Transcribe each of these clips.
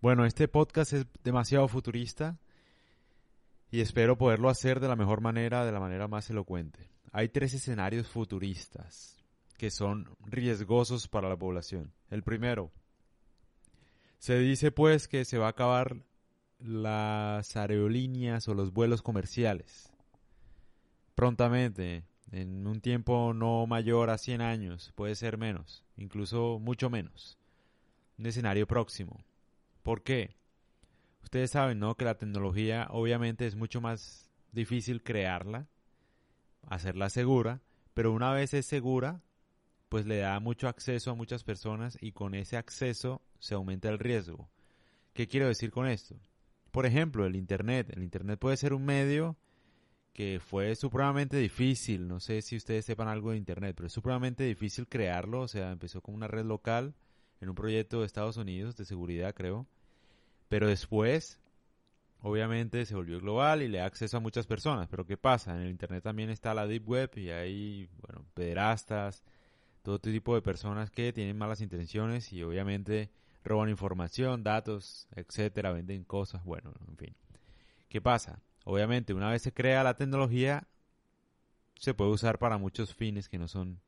Bueno, este podcast es demasiado futurista y espero poderlo hacer de la mejor manera, de la manera más elocuente. Hay tres escenarios futuristas que son riesgosos para la población. El primero, se dice pues que se va a acabar las aerolíneas o los vuelos comerciales prontamente, en un tiempo no mayor a 100 años, puede ser menos, incluso mucho menos. Un escenario próximo. ¿Por qué? Ustedes saben, ¿no? Que la tecnología obviamente es mucho más difícil crearla, hacerla segura, pero una vez es segura, pues le da mucho acceso a muchas personas y con ese acceso se aumenta el riesgo. ¿Qué quiero decir con esto? Por ejemplo, el Internet. El Internet puede ser un medio que fue supremamente difícil, no sé si ustedes sepan algo de Internet, pero es supremamente difícil crearlo, o sea, empezó como una red local en un proyecto de Estados Unidos de seguridad, creo, pero después, obviamente, se volvió global y le da acceso a muchas personas. Pero ¿qué pasa? En el Internet también está la Deep Web y hay, bueno, pederastas, todo tipo de personas que tienen malas intenciones y obviamente roban información, datos, etcétera, venden cosas, bueno, en fin. ¿Qué pasa? Obviamente, una vez se crea la tecnología, se puede usar para muchos fines que no son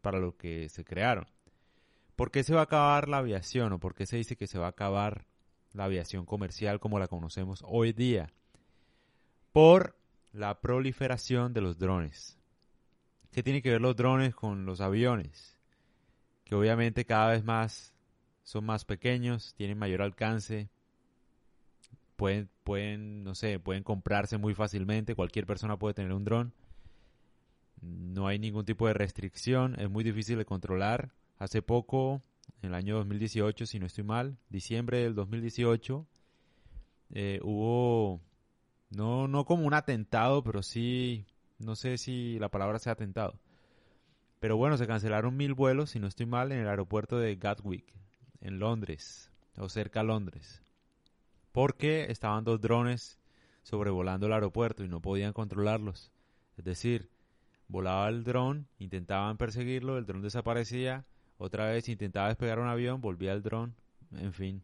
para lo que se crearon. ¿Por qué se va a acabar la aviación o por qué se dice que se va a acabar la aviación comercial como la conocemos hoy día, por la proliferación de los drones. ¿Qué tiene que ver los drones con los aviones? Que obviamente cada vez más son más pequeños, tienen mayor alcance, pueden, pueden, no sé, pueden comprarse muy fácilmente, cualquier persona puede tener un dron. No hay ningún tipo de restricción, es muy difícil de controlar. Hace poco en el año 2018, si no estoy mal, diciembre del 2018, eh, hubo, no, no como un atentado, pero sí, no sé si la palabra sea atentado. Pero bueno, se cancelaron mil vuelos, si no estoy mal, en el aeropuerto de Gatwick, en Londres, o cerca a Londres. Porque estaban dos drones sobrevolando el aeropuerto y no podían controlarlos. Es decir, volaba el dron, intentaban perseguirlo, el dron desaparecía, otra vez intentaba despegar un avión, volvía el dron, en fin,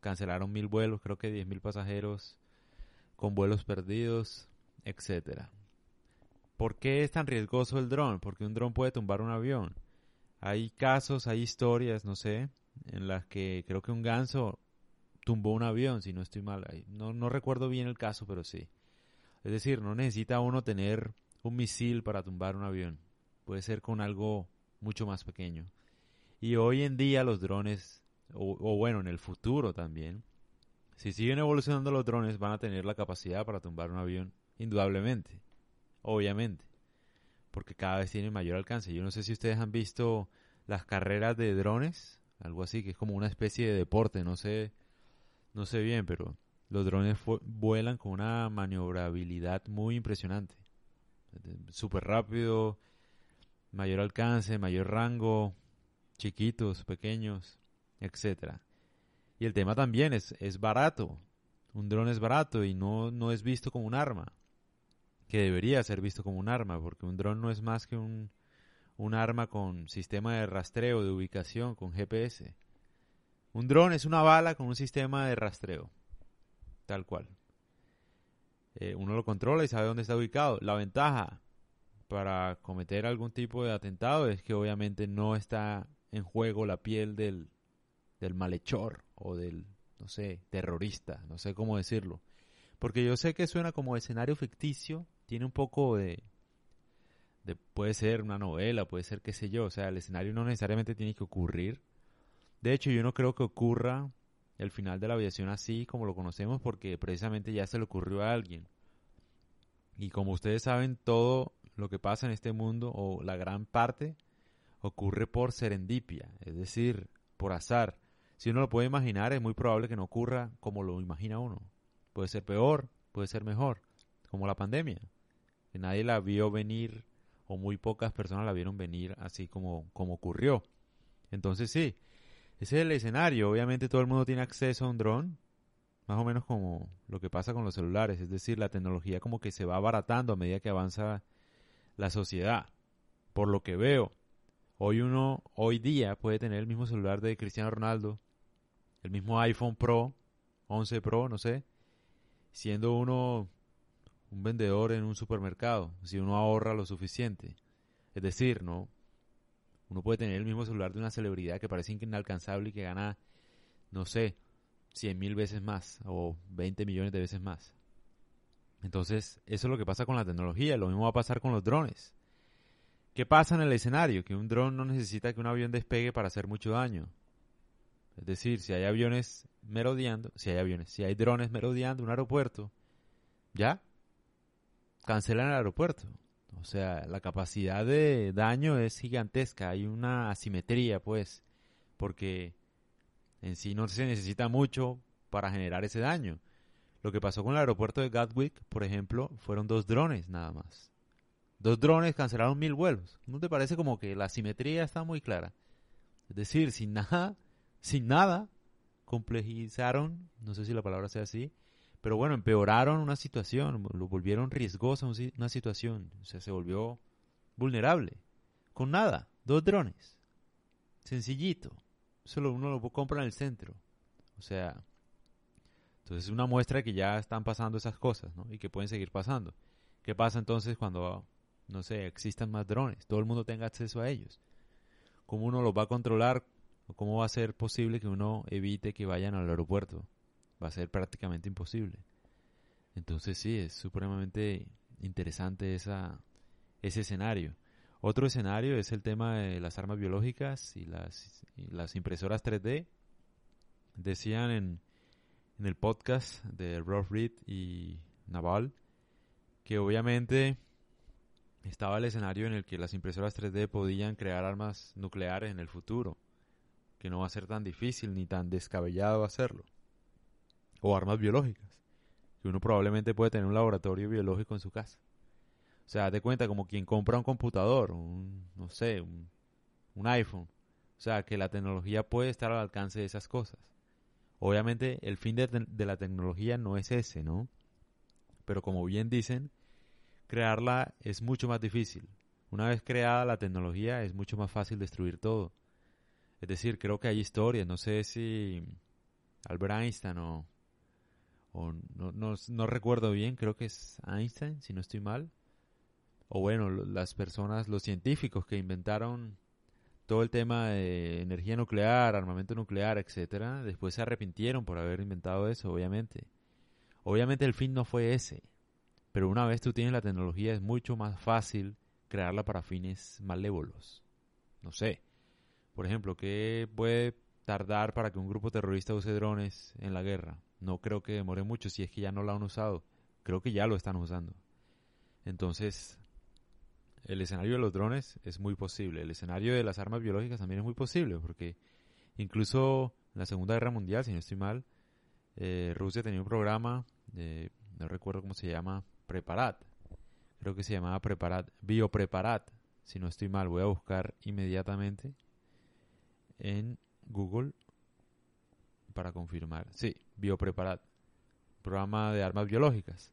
cancelaron mil vuelos, creo que diez mil pasajeros con vuelos perdidos, etcétera. ¿Por qué es tan riesgoso el dron? Porque un dron puede tumbar un avión. Hay casos, hay historias, no sé, en las que creo que un ganso tumbó un avión, si no estoy mal. No recuerdo bien el caso, pero sí. Es decir, no necesita uno tener un misil para tumbar un avión. Puede ser con algo mucho más pequeño. Y hoy en día los drones, o, bueno, en el futuro también, si siguen evolucionando los drones van a tener la capacidad para tumbar un avión, indudablemente, obviamente, porque cada vez tienen mayor alcance. Yo no sé si ustedes han visto las carreras de drones, algo así, que es como una especie de deporte, no sé, no sé bien, pero los drones vuelan con una maniobrabilidad muy impresionante. Súper rápido, mayor alcance, mayor rango, chiquitos, pequeños, etcétera. Y el tema también es, es barato. Un dron es barato y no, no es visto como un arma. Que debería ser visto como un arma, porque un dron no es más que un, un arma con sistema de rastreo, de ubicación, con GPS. Un dron es una bala con un sistema de rastreo. Tal cual. Eh, uno lo controla y sabe dónde está ubicado. La ventaja para cometer algún tipo de atentado es que obviamente no está en juego la piel del, del malhechor o del, no sé, terrorista, no sé cómo decirlo. Porque yo sé que suena como escenario ficticio, tiene un poco de, de, puede ser una novela, puede ser qué sé yo, o sea, el escenario no necesariamente tiene que ocurrir. De hecho, yo no creo que ocurra el final de la aviación así como lo conocemos porque precisamente ya se le ocurrió a alguien. Y como ustedes saben, todo lo que pasa en este mundo, o la gran parte, ocurre por serendipia, es decir, por azar. Si uno lo puede imaginar, es muy probable que no ocurra como lo imagina uno. Puede ser peor, puede ser mejor, como la pandemia, nadie la vio venir o muy pocas personas la vieron venir así como, como ocurrió. Entonces sí, ese es el escenario. Obviamente todo el mundo tiene acceso a un dron, más o menos como lo que pasa con los celulares, es decir, la tecnología como que se va abaratando a medida que avanza la sociedad. Por lo que veo, Hoy uno, hoy día, puede tener el mismo celular de Cristiano Ronaldo el mismo iPhone Pro, 11 Pro, no sé, siendo uno un vendedor en un supermercado, si uno ahorra lo suficiente. Es decir, ¿no? Uno puede tener el mismo celular de una celebridad que parece inalcanzable y que gana, no sé, 100 mil veces más o 20 millones de veces más. Entonces, eso es lo que pasa con la tecnología. Lo mismo va a pasar con los drones. ¿Qué pasa en el escenario? Que un dron no necesita que un avión despegue para hacer mucho daño. Es decir, si hay aviones merodeando, si hay aviones, si hay drones merodeando un aeropuerto, ya cancelan el aeropuerto. O sea, la capacidad de daño es gigantesca, hay una asimetría, pues, porque en sí no se necesita mucho para generar ese daño. Lo que pasó con el aeropuerto de Gatwick, por ejemplo, fueron dos drones nada más. Dos drones cancelaron mil vuelos. ¿No te parece como que la asimetría está muy clara? Es decir, sin nada, sin nada, complejizaron, no sé si la palabra sea así, pero bueno, empeoraron una situación, lo volvieron riesgosa una situación, o sea, se volvió vulnerable. Con nada, dos drones. Sencillito. Solo uno lo compra en el centro. O sea, entonces es una muestra que ya están pasando esas cosas, ¿no? Y que pueden seguir pasando. ¿Qué pasa entonces cuando, no sé, existan más drones? Todo el mundo tenga acceso a ellos. ¿Cómo uno los va a controlar? ¿O cómo va a ser posible que uno evite que vayan al aeropuerto? va a ser prácticamente imposible. Entonces sí, es supremamente interesante esa, ese escenario. Otro escenario es el tema de las armas biológicas y las, las impresoras 3D. Decían en, en el podcast de Rob Reed y Naval que obviamente estaba el escenario en el que las impresoras 3D podían crear armas nucleares en el futuro, que no va a ser tan difícil ni tan descabellado hacerlo o armas biológicas, que uno probablemente puede tener un laboratorio biológico en su casa. O sea, de cuenta como quien compra un computador, un, no sé, un, iPhone. O sea, que la tecnología puede estar al alcance de esas cosas. Obviamente el fin de, de la tecnología no es ese, ¿no? Pero como bien dicen, crearla es mucho más difícil. Una vez creada la tecnología es mucho más fácil destruir todo. Es decir, creo que hay historias, no sé si Albert Einstein o no, no, no, recuerdo bien, creo que es Einstein, si no estoy mal, o bueno, las personas, los científicos que inventaron todo el tema de energía nuclear, armamento nuclear, etcétera, después se arrepintieron por haber inventado eso, obviamente. Obviamente el fin no fue ese, pero una vez tú tienes la tecnología es mucho más fácil crearla para fines malévolos. No sé. Por ejemplo, ¿qué puede tardar para que un grupo terrorista use drones en la guerra? No creo que demore mucho si es que ya no lo han usado. Creo que ya lo están usando. Entonces, el escenario de los drones es muy posible. El escenario de las armas biológicas también es muy posible, porque incluso en la Segunda Guerra Mundial, si no estoy mal, eh, Rusia tenía un programa, no recuerdo cómo se llama, Preparat. Creo que se llamaba Preparat, Biopreparat, si no estoy mal. Voy a buscar inmediatamente en Google para confirmar. Sí, Biopreparat, programa de armas biológicas.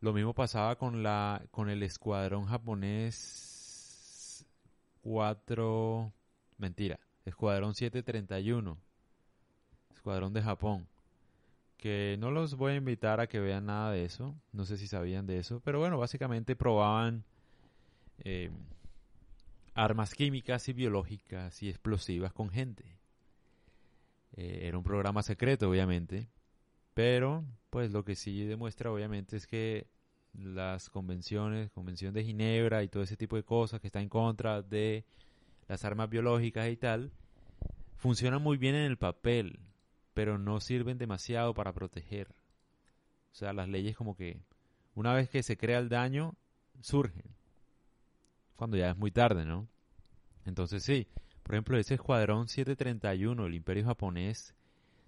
Lo mismo pasaba con la con el escuadrón japonés 4 mentira, escuadrón 731. Escuadrón de Japón. Que no los voy a invitar a que vean nada de eso. No sé si sabían de eso. Pero bueno, básicamente probaban eh, armas químicas y biológicas y explosivas con gente. Eh, era un programa secreto, obviamente. Pero, pues lo que sí demuestra, obviamente, es que las convenciones, Convención de Ginebra y todo ese tipo de cosas que está en contra de las armas biológicas y tal, funcionan muy bien en el papel, pero no sirven demasiado para proteger. O sea, las leyes como que una vez que se crea el daño, surgen. Cuando ya es muy tarde, ¿no? Entonces sí, por ejemplo, ese escuadrón 731, el imperio japonés,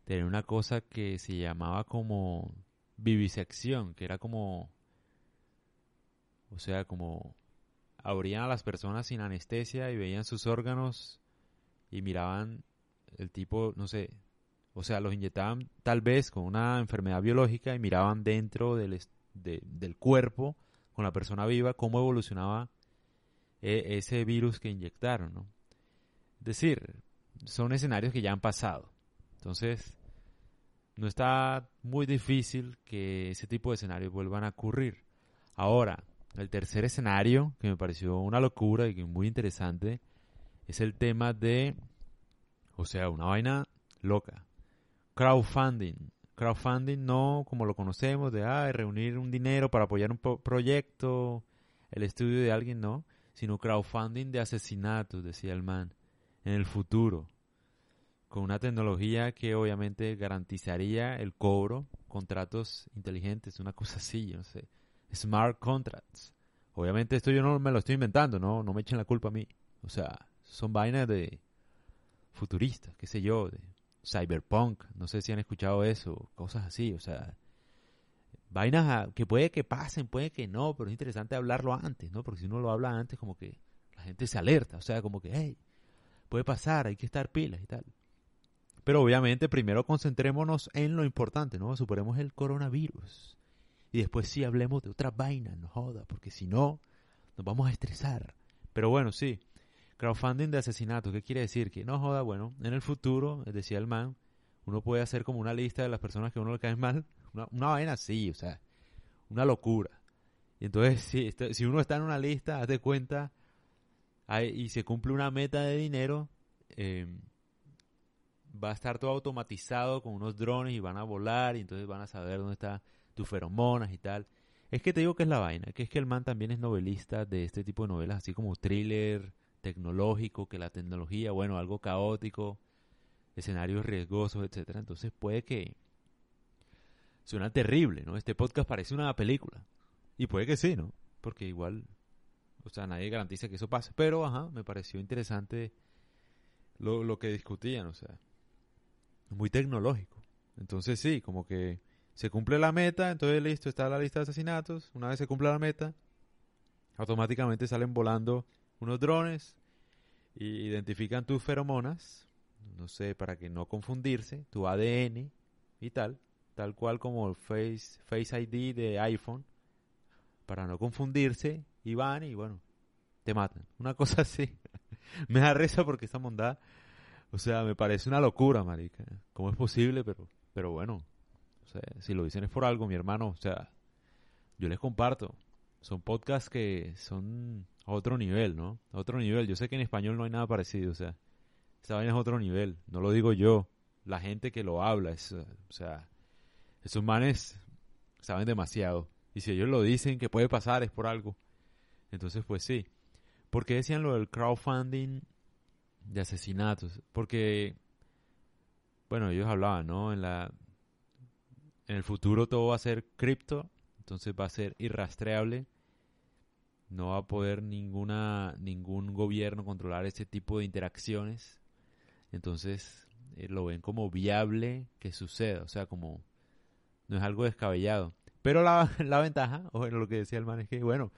tenía una cosa que se llamaba como vivisección, que era como, o sea, como abrían a las personas sin anestesia y veían sus órganos y miraban el tipo, no sé, o sea, los inyectaban tal vez con una enfermedad biológica y miraban dentro del, del cuerpo con la persona viva cómo evolucionaba e, ese virus que inyectaron, ¿no? decir, son escenarios que ya han pasado. Entonces, no está muy difícil que ese tipo de escenarios vuelvan a ocurrir. Ahora, el tercer escenario, que me pareció una locura y que muy interesante, es el tema de, o sea, una vaina loca. Crowdfunding. Crowdfunding no como lo conocemos, de ah, reunir un dinero para apoyar un proyecto, el estudio de alguien, no, sino crowdfunding de asesinatos, decía el man, en el futuro, con una tecnología que obviamente garantizaría el cobro, contratos inteligentes, una cosa así, no sé, smart contracts. Obviamente esto yo no me lo estoy inventando, no, no me echen la culpa a mí. O sea, son vainas de futuristas, qué sé yo, de cyberpunk, no sé si han escuchado eso, cosas así, o sea, vainas que puede que pasen, puede que no, pero es interesante hablarlo antes, ¿no? Porque si uno lo habla antes, como que la gente se alerta, o sea, como que, hey, puede pasar, hay que estar pilas y tal. Pero obviamente primero concentrémonos en lo importante, ¿no? Superemos el coronavirus. Y después sí hablemos de otra vaina, no joda, porque si no, nos vamos a estresar. Pero bueno, sí, Crowdfunding de asesinato, ¿qué quiere decir? Que no joda, bueno, en el futuro, decía el man, uno puede hacer como una lista de las personas que a uno le caen mal, una, vaina así, o sea, una locura. Y entonces, si, uno está en una lista, haz de cuenta, y se cumple una meta de dinero, em, va a estar todo automatizado con unos drones y van a volar y entonces van a saber dónde está tus feromonas y tal. Es que te digo que es la vaina, que es que el man también es novelista de este tipo de novelas, así como thriller, tecnológico, que la tecnología, bueno, algo caótico, escenarios riesgosos, etcétera. Entonces puede que suena terrible, ¿no? Este podcast parece una película. Y puede que sí, ¿no? Porque igual, o sea, nadie garantiza que eso pase. Pero, ajá, me pareció interesante lo, lo que discutían, o sea, muy tecnológico. Entonces sí, como que se cumple la meta, entonces listo, está la lista de asesinatos. Una vez se cumple la meta, automáticamente salen volando unos drones identifican tus feromonas, no sé, para que no confundirse, tu ADN y tal, tal cual como el Face, Face ID de iPhone, para no confundirse, y van y bueno, te matan. Una cosa así. me da risa porque esta mondad, o sea, me parece una locura, marica. ¿Cómo es posible? Pero, pero bueno, si lo dicen es por algo, mi hermano, o sea, yo les comparto. Son podcasts que son otro nivel, ¿no? Otro nivel. Yo sé que en español no hay nada parecido, o sea, esta vaina es otro nivel. No lo digo yo, la gente que lo habla, es, o sea, esos manes saben demasiado. Y si ellos lo dicen que puede pasar es por algo. Entonces, pues sí. ¿Por qué decían lo del crowdfunding de asesinatos? Porque, bueno, ellos hablaban, ¿no? En la, en el futuro todo va a ser cripto, entonces va a ser irrastreable no va a poder ninguna ningún gobierno controlar ese tipo de interacciones. Entonces eh, lo ven como viable que suceda, o sea, como no es algo descabellado. Pero la, la ventaja, o bueno, lo que decía el man es que, bueno,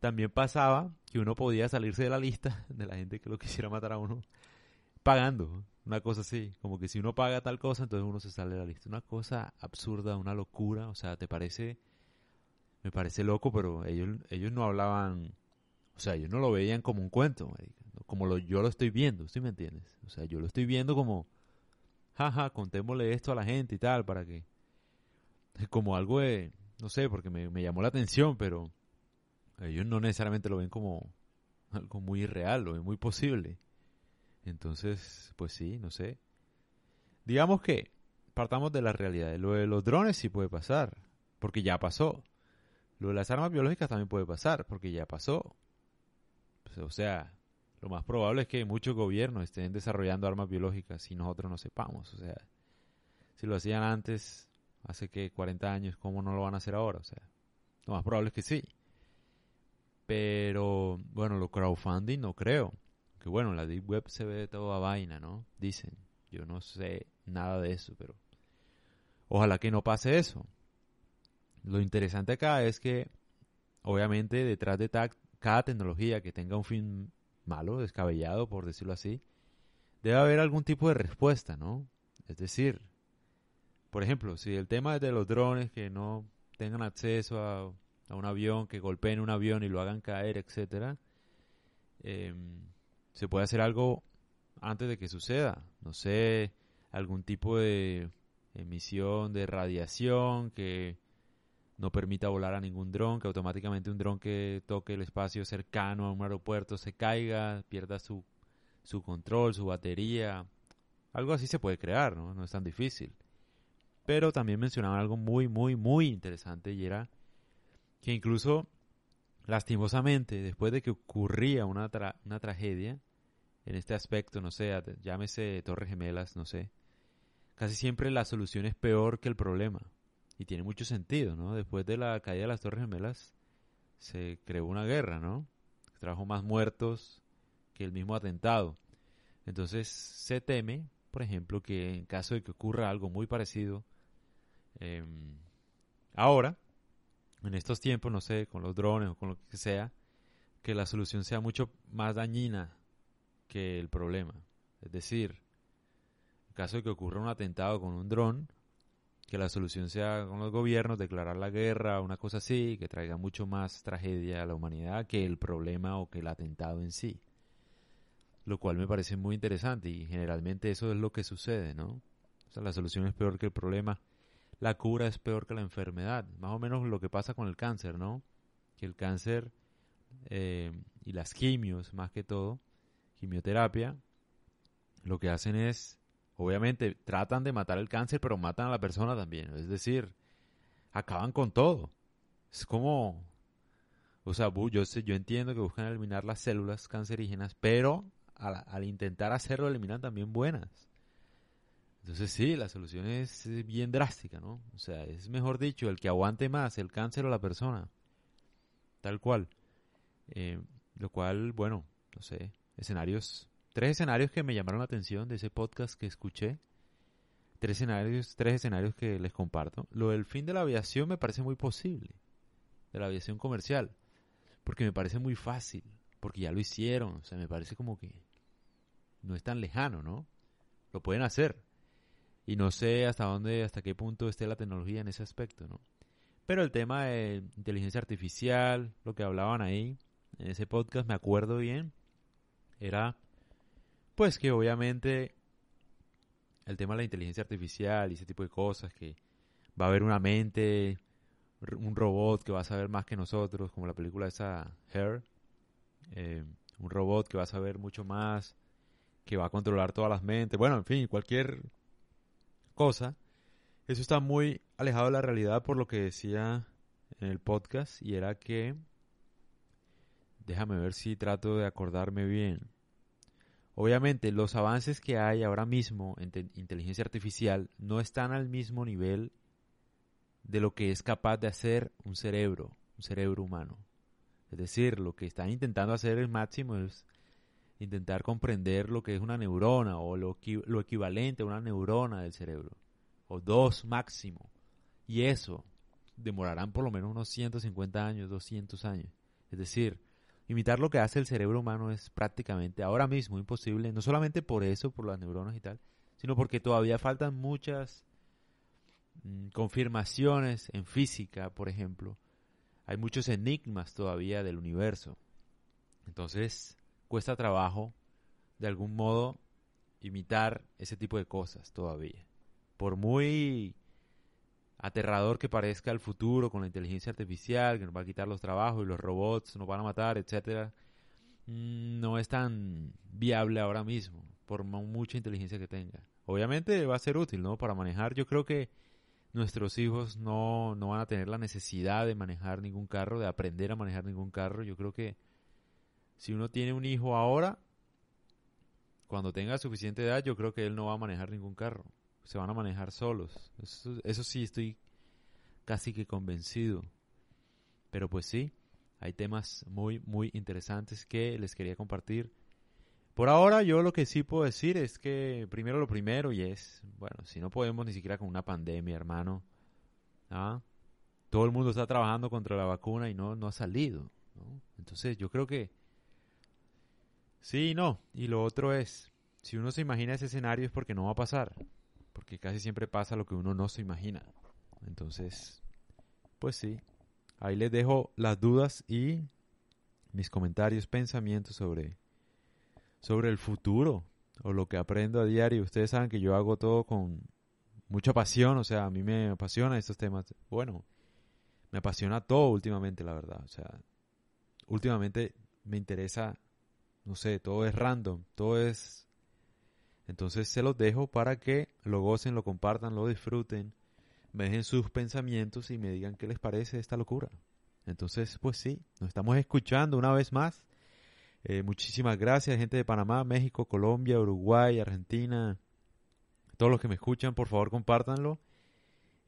también pasaba que uno podía salirse de la lista de la gente que lo quisiera matar a uno pagando, una cosa así, como que si uno paga tal cosa, entonces uno se sale de la lista. Una cosa absurda, una locura, o sea, ¿te parece me parece loco, pero ellos, ellos no hablaban, o sea, ellos no lo veían como un cuento, como lo, yo lo estoy viendo, ¿sí me entiendes? O sea, yo lo estoy viendo como, jaja, contémosle esto a la gente y tal, para que, como algo de, no sé, porque me, me llamó la atención, pero ellos no necesariamente lo ven como algo muy irreal, lo ven muy posible. Entonces, pues sí, no sé. Digamos que partamos de la realidad. Lo de los drones sí puede pasar, porque ya pasó. Lo de las armas biológicas también puede pasar, porque ya pasó. Pues, o sea, lo más probable es que muchos gobiernos estén desarrollando armas biológicas y nosotros no sepamos. O sea, si lo hacían antes, hace que 40 años, ¿cómo no lo van a hacer ahora? O sea, lo más probable es que sí. Pero, bueno, lo crowdfunding no creo. Que bueno, la Deep Web se ve toda vaina, ¿no? Dicen. Yo no sé nada de eso, pero ojalá que no pase eso. Lo interesante acá es que, obviamente, detrás de cada tecnología que tenga un fin malo, descabellado, por decirlo así, debe haber algún tipo de respuesta, ¿no? Es decir, por ejemplo, si el tema es de los drones que no tengan acceso a, un avión, que golpeen un avión y lo hagan caer, etcétera, em, se puede hacer algo antes de que suceda. No sé, algún tipo de emisión de radiación que no permita volar a ningún dron, que automáticamente un dron que toque el espacio cercano a un aeropuerto se caiga, pierda su, su control, su batería. Algo así se puede crear, ¿no? No es tan difícil. Pero también mencionaban algo muy, muy, muy interesante y era que incluso lastimosamente, después de que ocurría una, una tragedia, en este aspecto, no sé, llámese Torres Gemelas, no sé, casi siempre la solución es peor que el problema. Y tiene mucho sentido, ¿no? Después de la caída de las Torres Gemelas se creó una guerra, ¿no? Trajo más muertos que el mismo atentado. Entonces se teme, por ejemplo, que en caso de que ocurra algo muy parecido, em, ahora, en estos tiempos, no sé, con los drones o con lo que sea, que la solución sea mucho más dañina que el problema. Es decir, en caso de que ocurra un atentado con un dron, que la solución sea con los gobiernos, declarar la guerra, una cosa así, que traiga mucho más tragedia a la humanidad que el problema o que el atentado en sí. Lo cual me parece muy interesante y generalmente eso es lo que sucede, ¿no? O sea, la solución es peor que el problema, la cura es peor que la enfermedad. Más o menos lo que pasa con el cáncer, ¿no? Que el cáncer eh, y las quimios, más que todo, quimioterapia, lo que hacen es obviamente tratan de matar el cáncer, pero matan a la persona también. Es decir, acaban con todo. Es como, o sea, yo, sé, yo entiendo que buscan eliminar las células cancerígenas, pero al, intentar hacerlo eliminan también buenas. Entonces sí, la solución es bien drástica, ¿no? O sea, es mejor dicho, el que aguante más, el cáncer o la persona. Tal cual. Eh, lo cual, bueno, no sé, escenarios tres escenarios que me llamaron la atención de ese podcast que escuché. Tres escenarios, tres escenarios que les comparto. Lo del fin de la aviación me parece muy posible. De la aviación comercial. Porque me parece muy fácil. Porque ya lo hicieron. O sea, me parece como que no es tan lejano, ¿no? Lo pueden hacer. Y no sé hasta dónde, hasta qué punto esté la tecnología en ese aspecto, ¿no? Pero el tema de inteligencia artificial, lo que hablaban ahí, en ese podcast, me acuerdo bien, era pues que obviamente el tema de la inteligencia artificial y ese tipo de cosas, que va a haber una mente, un robot que va a saber más que nosotros, como la película esa Her, eh, un robot que va a saber mucho más, que va a controlar todas las mentes, bueno, en fin, cualquier cosa. Eso está muy alejado de la realidad por lo que decía en el podcast y era que, déjame ver si trato de acordarme bien. Obviamente los avances que hay ahora mismo en inteligencia artificial no están al mismo nivel de lo que es capaz de hacer un cerebro, un cerebro humano. Es decir, lo que están intentando hacer el máximo es intentar comprender lo que es una neurona o lo, equivalente a una neurona del cerebro, o dos máximo. Y eso demorarán por lo menos unos 150 años, 200 años. Es decir, Imitar lo que hace el cerebro humano es prácticamente ahora mismo imposible, no solamente por eso, por las neuronas y tal, sino porque todavía faltan muchas mm, confirmaciones en física, por ejemplo. Hay muchos enigmas todavía del universo. Entonces, cuesta trabajo, de algún modo, imitar ese tipo de cosas todavía. Por muy aterrador que parezca el futuro con la inteligencia artificial, que nos va a quitar los trabajos y los robots nos van a matar, etcétera, mm, no es tan viable ahora mismo, por mucha inteligencia que tenga. Obviamente va a ser útil, ¿no? Para manejar, yo creo que nuestros hijos no, no van a tener la necesidad de manejar ningún carro, de aprender a manejar ningún carro. Yo creo que si uno tiene un hijo ahora, cuando tenga suficiente edad, yo creo que él no va a manejar ningún carro se van a manejar solos. Eso, sí estoy casi que convencido. Pero pues sí, hay temas muy, muy interesantes que les quería compartir. Por ahora yo lo que sí puedo decir es que primero lo primero y es, bueno, si no podemos ni siquiera con una pandemia, hermano, ¿ah? todo el mundo está trabajando contra la vacuna y no, no ha salido. Entonces yo creo que sí no. Y lo otro es, si uno se imagina ese escenario es porque no va a pasar porque casi siempre pasa lo que uno no se imagina. Entonces, pues sí, ahí les dejo las dudas y mis comentarios, pensamientos sobre, sobre el futuro o lo que aprendo a diario. Ustedes saben que yo hago todo con mucha pasión, o sea, a mí me apasiona estos temas. Bueno, me apasiona todo últimamente, la verdad. O sea, últimamente me interesa, no sé, todo es random, todo es... Entonces se los dejo para que lo gocen, lo compartan, lo disfruten, me dejen sus pensamientos y me digan qué les parece esta locura. Entonces, pues sí, nos estamos escuchando una vez más. Eh, muchísimas gracias, gente de Panamá, México, Colombia, Uruguay, Argentina. Todos los que me escuchan, por favor, compártanlo.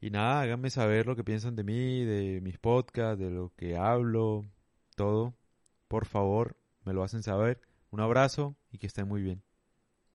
Y nada, háganme saber lo que piensan de mí, de mis podcasts, de lo que hablo, todo. Por favor, me lo hacen saber. Un abrazo y que estén muy bien.